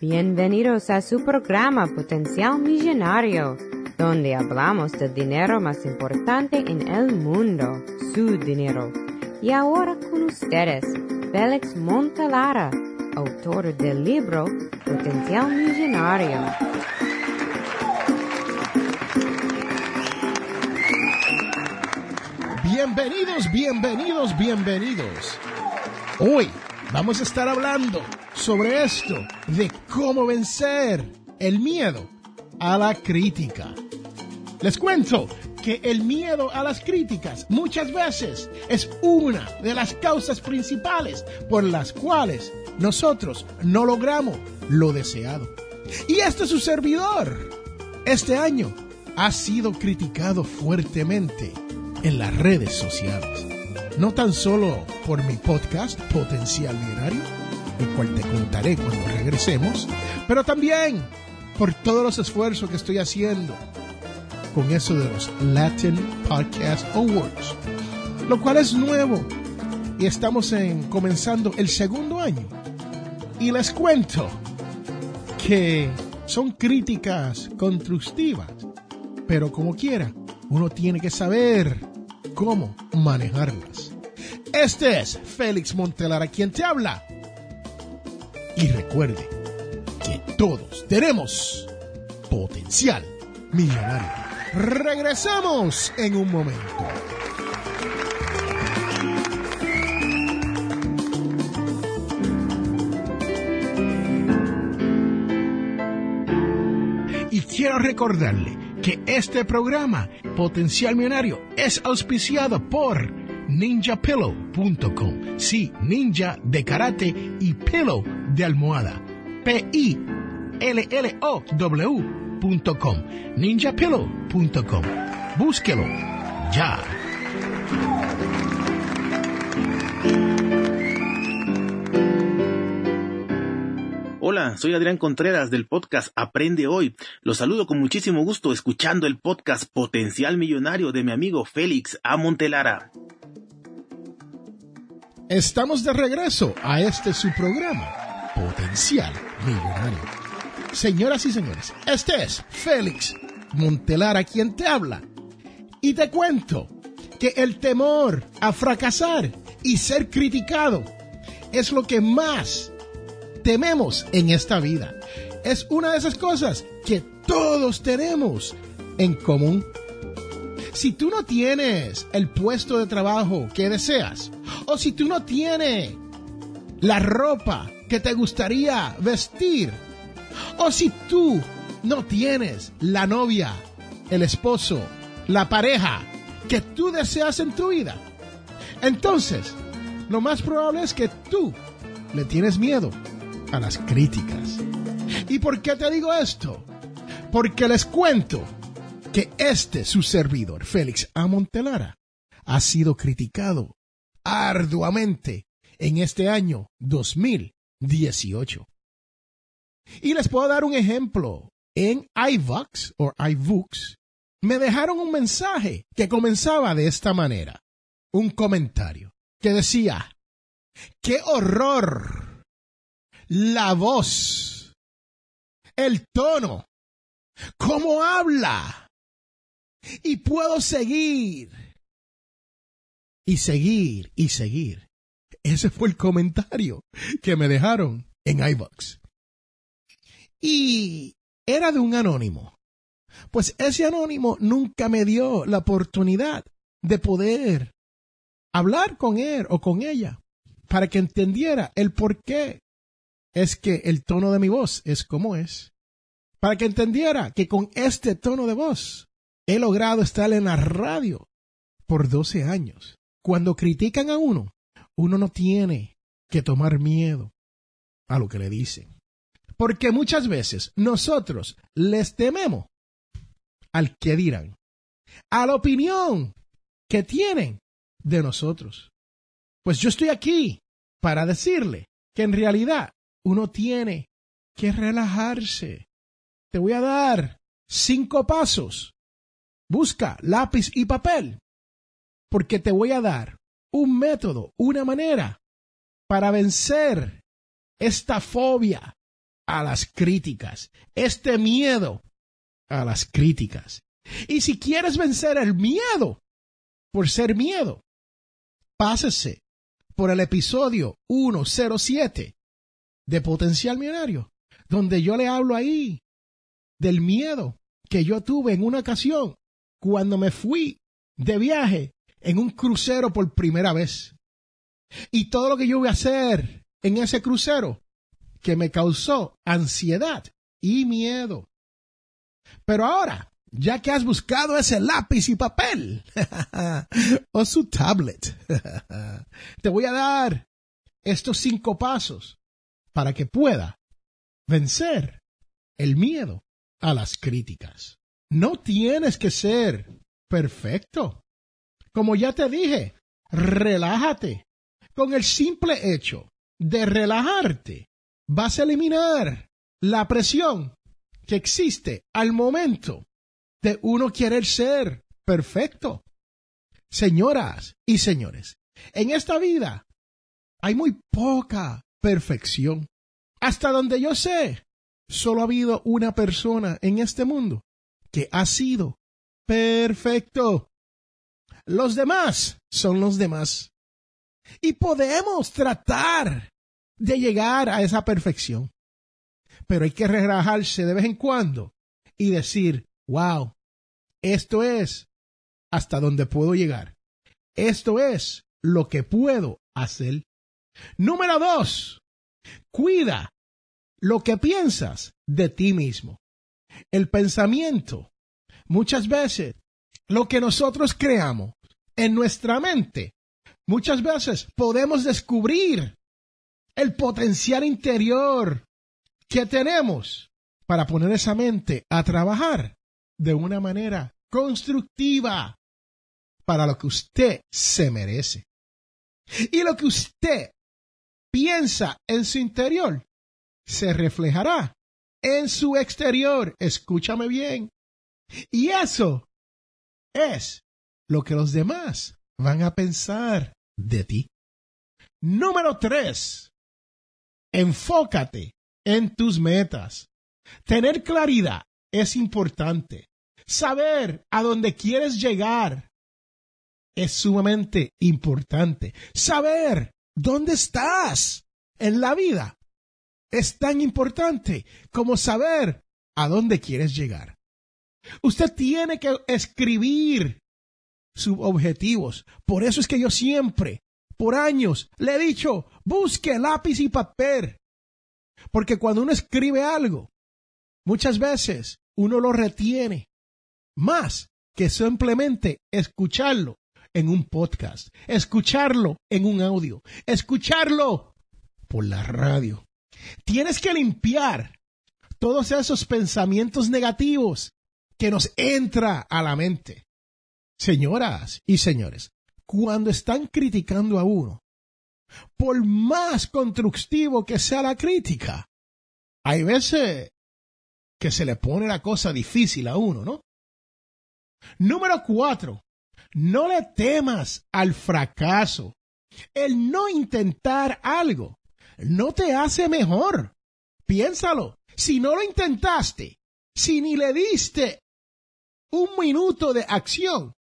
Bienvenidos a su programa Potencial Millonario, donde hablamos del dinero más importante en el mundo, su dinero. Y ahora con ustedes, Félix Montelara, autor del libro Potencial Millonario. Bienvenidos, bienvenidos, bienvenidos. Hoy vamos a estar hablando sobre esto de cómo vencer el miedo a la crítica. Les cuento que el miedo a las críticas muchas veces es una de las causas principales por las cuales nosotros no logramos lo deseado. Y este es su servidor. Este año ha sido criticado fuertemente en las redes sociales. No tan solo por mi podcast Potencial Millonario, el cual te contaré cuando regresemos, pero también por todos los esfuerzos que estoy haciendo con eso de los Latin Podcast Awards, lo cual es nuevo y estamos en, comenzando el segundo año. Y les cuento que son críticas constructivas, pero como quiera, uno tiene que saber cómo manejarlas. Este es Félix Montelar, a quien te habla. Y recuerde que todos tenemos potencial millonario. Regresamos en un momento. Y quiero recordarle que este programa, Potencial Millonario, es auspiciado por ninjapillow.com. Sí, ninja de karate y pillow de almohada. P-I-L-L-O-W.com. ninjapillow.com. Búsquelo ya. Hola, soy Adrián Contreras del podcast Aprende Hoy. Los saludo con muchísimo gusto escuchando el podcast Potencial Millonario de mi amigo Félix A. Montelara. Estamos de regreso a este su programa, Potencial Millonario. Señoras y señores, este es Félix Montelara quien te habla. Y te cuento que el temor a fracasar y ser criticado es lo que más tememos en esta vida. Es una de esas cosas que todos tenemos en común. Si tú no tienes el puesto de trabajo que deseas, o si tú no tienes la ropa que te gustaría vestir, o si tú no tienes la novia, el esposo, la pareja que tú deseas en tu vida, entonces lo más probable es que tú le tienes miedo a las críticas. ¿Y por qué te digo esto? Porque les cuento que este su servidor, Félix A. Montelara, ha sido criticado arduamente en este año 2018. Y les puedo dar un ejemplo. En iVox o iVoox me dejaron un mensaje que comenzaba de esta manera. Un comentario que decía, ¡qué horror! la voz, el tono, cómo habla. Y puedo seguir. Y seguir y seguir. Ese fue el comentario que me dejaron en iBox. Y era de un anónimo. Pues ese anónimo nunca me dio la oportunidad de poder hablar con él o con ella para que entendiera el por qué es que el tono de mi voz es como es. Para que entendiera que con este tono de voz he logrado estar en la radio por 12 años. Cuando critican a uno, uno no tiene que tomar miedo a lo que le dicen. Porque muchas veces nosotros les tememos al que dirán, a la opinión que tienen de nosotros. Pues yo estoy aquí para decirle que en realidad uno tiene que relajarse. Te voy a dar cinco pasos. Busca lápiz y papel, porque te voy a dar un método, una manera para vencer esta fobia a las críticas, este miedo a las críticas. Y si quieres vencer el miedo por ser miedo, pásese por el episodio 107 de Potencial Millonario, donde yo le hablo ahí del miedo que yo tuve en una ocasión cuando me fui de viaje en un crucero por primera vez. Y todo lo que yo voy a hacer en ese crucero que me causó ansiedad y miedo. Pero ahora, ya que has buscado ese lápiz y papel o su tablet, te voy a dar estos cinco pasos para que pueda vencer el miedo a las críticas. No tienes que ser perfecto. Como ya te dije, relájate. Con el simple hecho de relajarte, vas a eliminar la presión que existe al momento de uno querer ser perfecto. Señoras y señores, en esta vida hay muy poca perfección. Hasta donde yo sé, solo ha habido una persona en este mundo que ha sido perfecto. Los demás son los demás. Y podemos tratar de llegar a esa perfección. Pero hay que relajarse de vez en cuando y decir, wow, esto es hasta donde puedo llegar. Esto es lo que puedo hacer. Número dos, cuida lo que piensas de ti mismo. El pensamiento, muchas veces, lo que nosotros creamos en nuestra mente, muchas veces podemos descubrir el potencial interior que tenemos para poner esa mente a trabajar de una manera constructiva para lo que usted se merece. Y lo que usted piensa en su interior se reflejará en su exterior. Escúchame bien. Y eso es lo que los demás van a pensar de ti. Número tres, enfócate en tus metas. Tener claridad es importante. Saber a dónde quieres llegar es sumamente importante. Saber dónde estás en la vida es tan importante como saber a dónde quieres llegar. Usted tiene que escribir sus objetivos. Por eso es que yo siempre, por años, le he dicho, busque lápiz y papel. Porque cuando uno escribe algo, muchas veces uno lo retiene más que simplemente escucharlo en un podcast, escucharlo en un audio, escucharlo por la radio. Tienes que limpiar todos esos pensamientos negativos que nos entra a la mente. Señoras y señores, cuando están criticando a uno, por más constructivo que sea la crítica, hay veces que se le pone la cosa difícil a uno, ¿no? Número cuatro, no le temas al fracaso. El no intentar algo no te hace mejor. Piénsalo. Si no lo intentaste, si ni le diste un minuto de acción,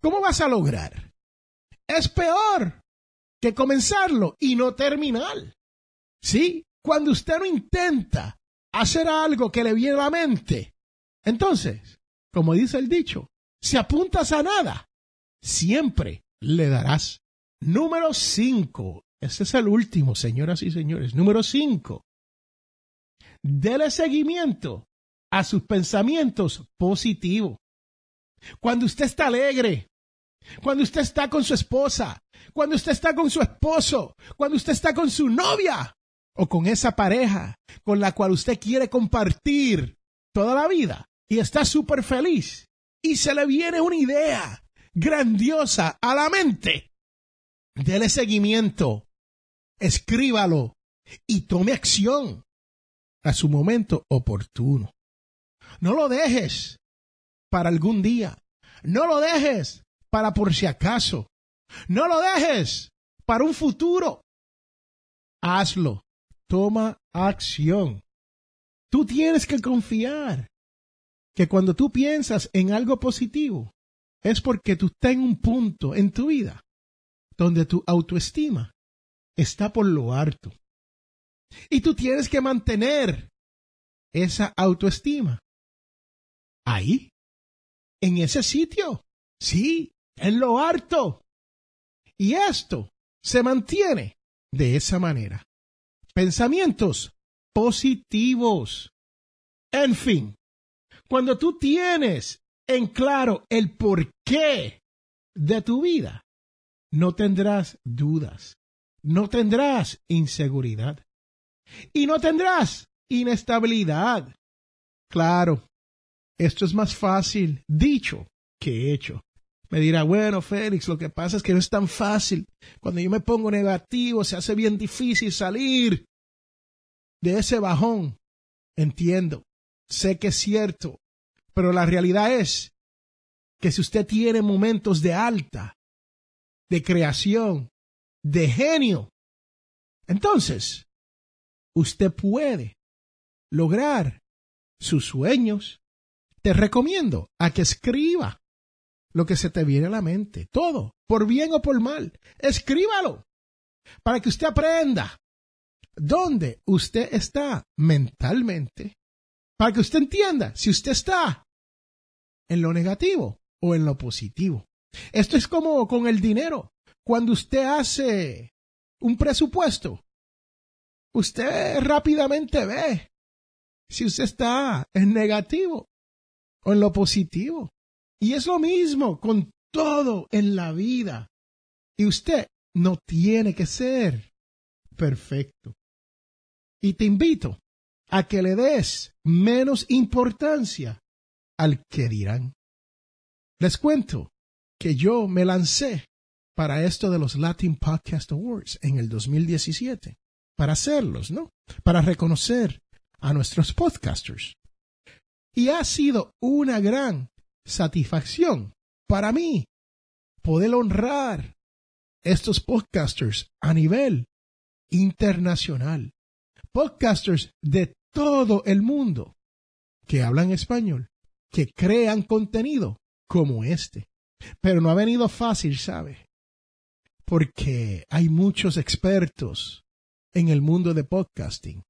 ¿cómo vas a lograr? Es peor que comenzarlo y no terminar. Sí, cuando usted no intenta hacer algo que le viene a la mente, entonces, como dice el dicho, si apuntas a nada, siempre le darás. Número 5. Ese es el último, señoras y señores. Número 5. Dele seguimiento a sus pensamientos positivos. Cuando usted está alegre, cuando usted está con su esposa, cuando usted está con su esposo, cuando usted está con su novia o con esa pareja con la cual usted quiere compartir toda la vida y está súper feliz y se le viene una idea grandiosa a la mente, dele seguimiento, escríbalo y tome acción a su momento oportuno. No lo dejes para algún día. No lo dejes para por si acaso. No lo dejes para un futuro. Hazlo. Toma acción. Tú tienes que confiar que cuando tú piensas en algo positivo, es porque tú estás en un punto en tu vida donde tu autoestima está por lo alto. Y tú tienes que mantener esa autoestima ahí, en ese sitio, sí, en lo alto. Y esto se mantiene de esa manera. Pensamientos positivos. En fin, cuando tú tienes en claro el porqué de tu vida, no tendrás dudas, no tendrás inseguridad y no tendrás inestabilidad. Claro, esto es más fácil dicho que hecho. Me dirá, bueno, Félix, lo que pasa es que no es tan fácil. Cuando yo me pongo negativo, se hace bien difícil salir de ese bajón. Entiendo, sé que es cierto, pero la realidad es que si usted tiene momentos de alta, de creación, de genio, entonces usted puede lograr sus sueños. Te recomiendo a que escriba lo que se te viene a la mente, todo, por bien o por mal. Escríbalo para que usted aprenda dónde usted está mentalmente, para que usted entienda si usted está en lo negativo o en lo positivo. Esto es como con el dinero. Cuando usted hace un presupuesto, usted rápidamente ve si usted está en negativo o en lo positivo. Y es lo mismo con todo en la vida. Y usted no tiene que ser perfecto. Y te invito a que le des menos importancia al que dirán. Les cuento que yo me lancé para esto de los Latin Podcast Awards en el 2017, para hacerlos, ¿no? Para reconocer a nuestros podcasters. Y ha sido una gran satisfacción para mí poder honrar estos podcasters a nivel internacional. Podcasters de todo el mundo que hablan español, que crean contenido como este. Pero no ha venido fácil, ¿sabe? Porque hay muchos expertos en el mundo de podcasting.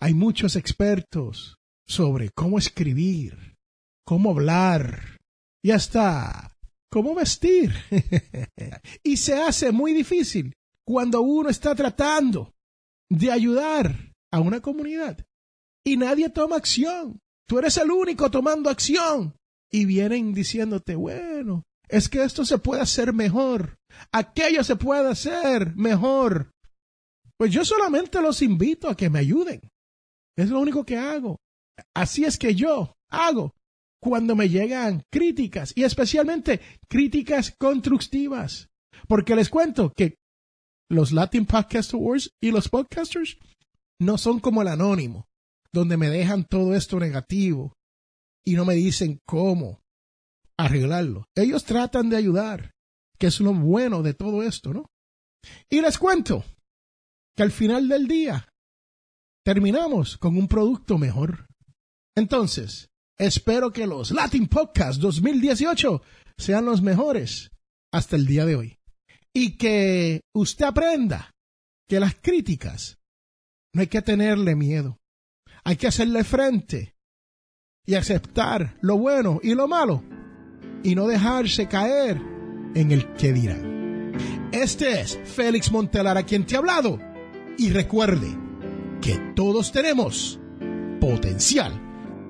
Hay muchos expertos sobre cómo escribir, cómo hablar y hasta cómo vestir. y se hace muy difícil cuando uno está tratando de ayudar a una comunidad y nadie toma acción. Tú eres el único tomando acción. Y vienen diciéndote, bueno, es que esto se puede hacer mejor. Aquello se puede hacer mejor. Pues yo solamente los invito a que me ayuden. Es lo único que hago. Así es que yo hago cuando me llegan críticas y especialmente críticas constructivas. Porque les cuento que los Latin Podcast Awards y los podcasters no son como el anónimo, donde me dejan todo esto negativo y no me dicen cómo arreglarlo. Ellos tratan de ayudar, que es lo bueno de todo esto, ¿no? Y les cuento que al final del día terminamos con un producto mejor. Entonces, espero que los Latin Podcast 2018 sean los mejores hasta el día de hoy. Y que usted aprenda que las críticas no hay que tenerle miedo. Hay que hacerle frente y aceptar lo bueno y lo malo y no dejarse caer en el que dirán. Este es Félix Montelar a quien te ha hablado y recuerde que todos tenemos potencial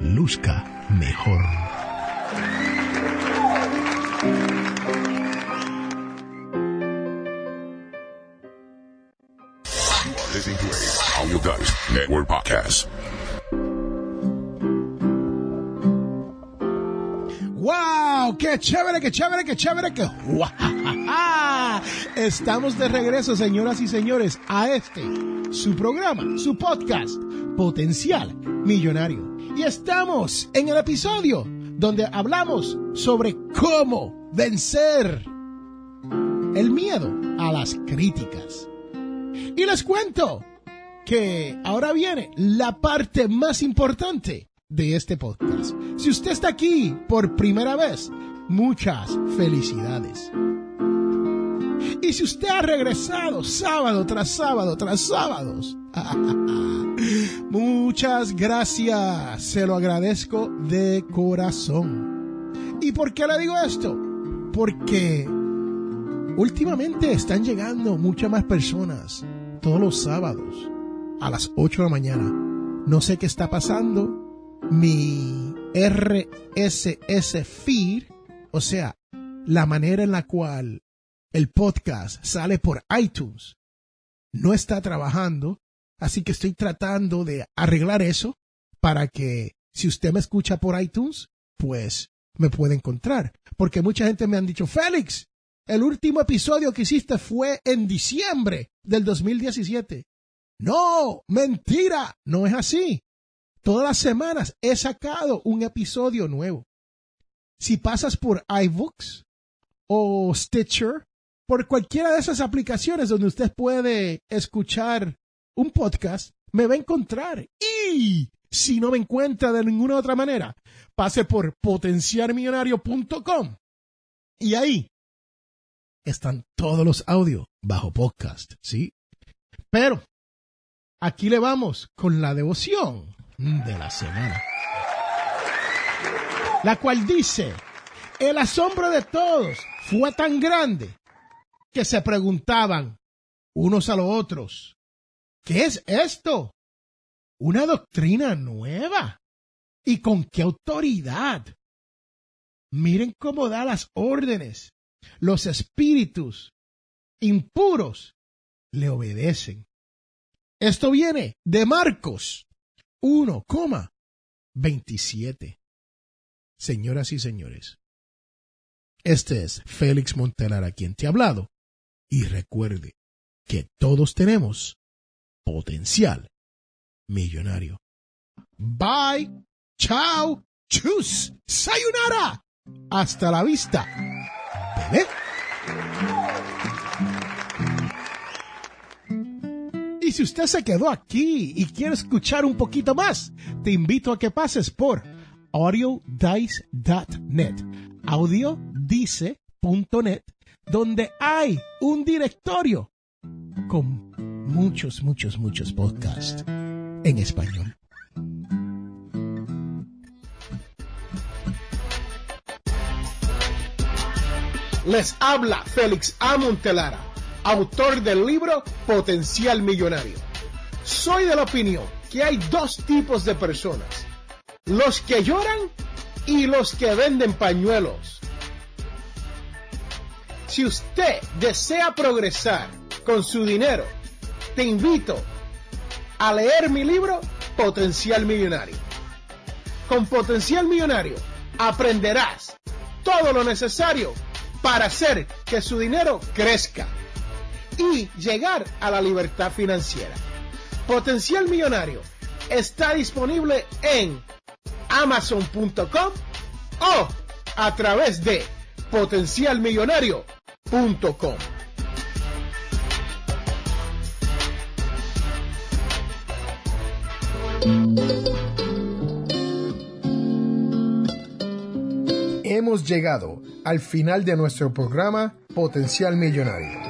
luzca mejor. ¡Wow! ¡Qué chévere, qué chévere, qué chévere! ¡Qué Estamos de regreso, señoras y señores, a este, su programa, su podcast, Potencial Millonario. Y estamos en el episodio donde hablamos sobre cómo vencer el miedo a las críticas. Y les cuento que ahora viene la parte más importante de este podcast. Si usted está aquí por primera vez, muchas felicidades. Y si usted ha regresado sábado tras sábado tras sábados, muchas gracias. Se lo agradezco de corazón. ¿Y por qué le digo esto? Porque últimamente están llegando muchas más personas todos los sábados a las 8 de la mañana. No sé qué está pasando mi RSS feed, o sea, la manera en la cual el podcast sale por iTunes, no está trabajando, así que estoy tratando de arreglar eso para que si usted me escucha por iTunes, pues me puede encontrar. Porque mucha gente me han dicho, Félix, el último episodio que hiciste fue en diciembre del 2017. No, mentira, no es así. Todas las semanas he sacado un episodio nuevo. Si pasas por iBooks o Stitcher, por cualquiera de esas aplicaciones donde usted puede escuchar un podcast, me va a encontrar. Y si no me encuentra de ninguna otra manera, pase por potenciarmillonario.com y ahí están todos los audios bajo podcast, ¿sí? Pero aquí le vamos con la devoción de la semana. La cual dice, el asombro de todos fue tan grande que se preguntaban unos a los otros, ¿qué es esto? ¿Una doctrina nueva? ¿Y con qué autoridad? Miren cómo da las órdenes. Los espíritus impuros le obedecen. Esto viene de Marcos 1,27. Señoras y señores, este es Félix Montelar a quien te ha hablado. Y recuerde que todos tenemos potencial millonario. Bye, chao, chus, sayonara. Hasta la vista, bebé. Y si usted se quedó aquí y quiere escuchar un poquito más, te invito a que pases por audiodice.net, audiodice.net, donde hay un directorio con muchos, muchos, muchos podcasts en español. Les habla Félix A. Montelara autor del libro Potencial Millonario. Soy de la opinión que hay dos tipos de personas, los que lloran y los que venden pañuelos. Si usted desea progresar con su dinero, te invito a leer mi libro Potencial Millonario. Con Potencial Millonario aprenderás todo lo necesario para hacer que su dinero crezca y llegar a la libertad financiera. Potencial Millonario está disponible en amazon.com o a través de potencialmillonario.com. Hemos llegado al final de nuestro programa Potencial Millonario.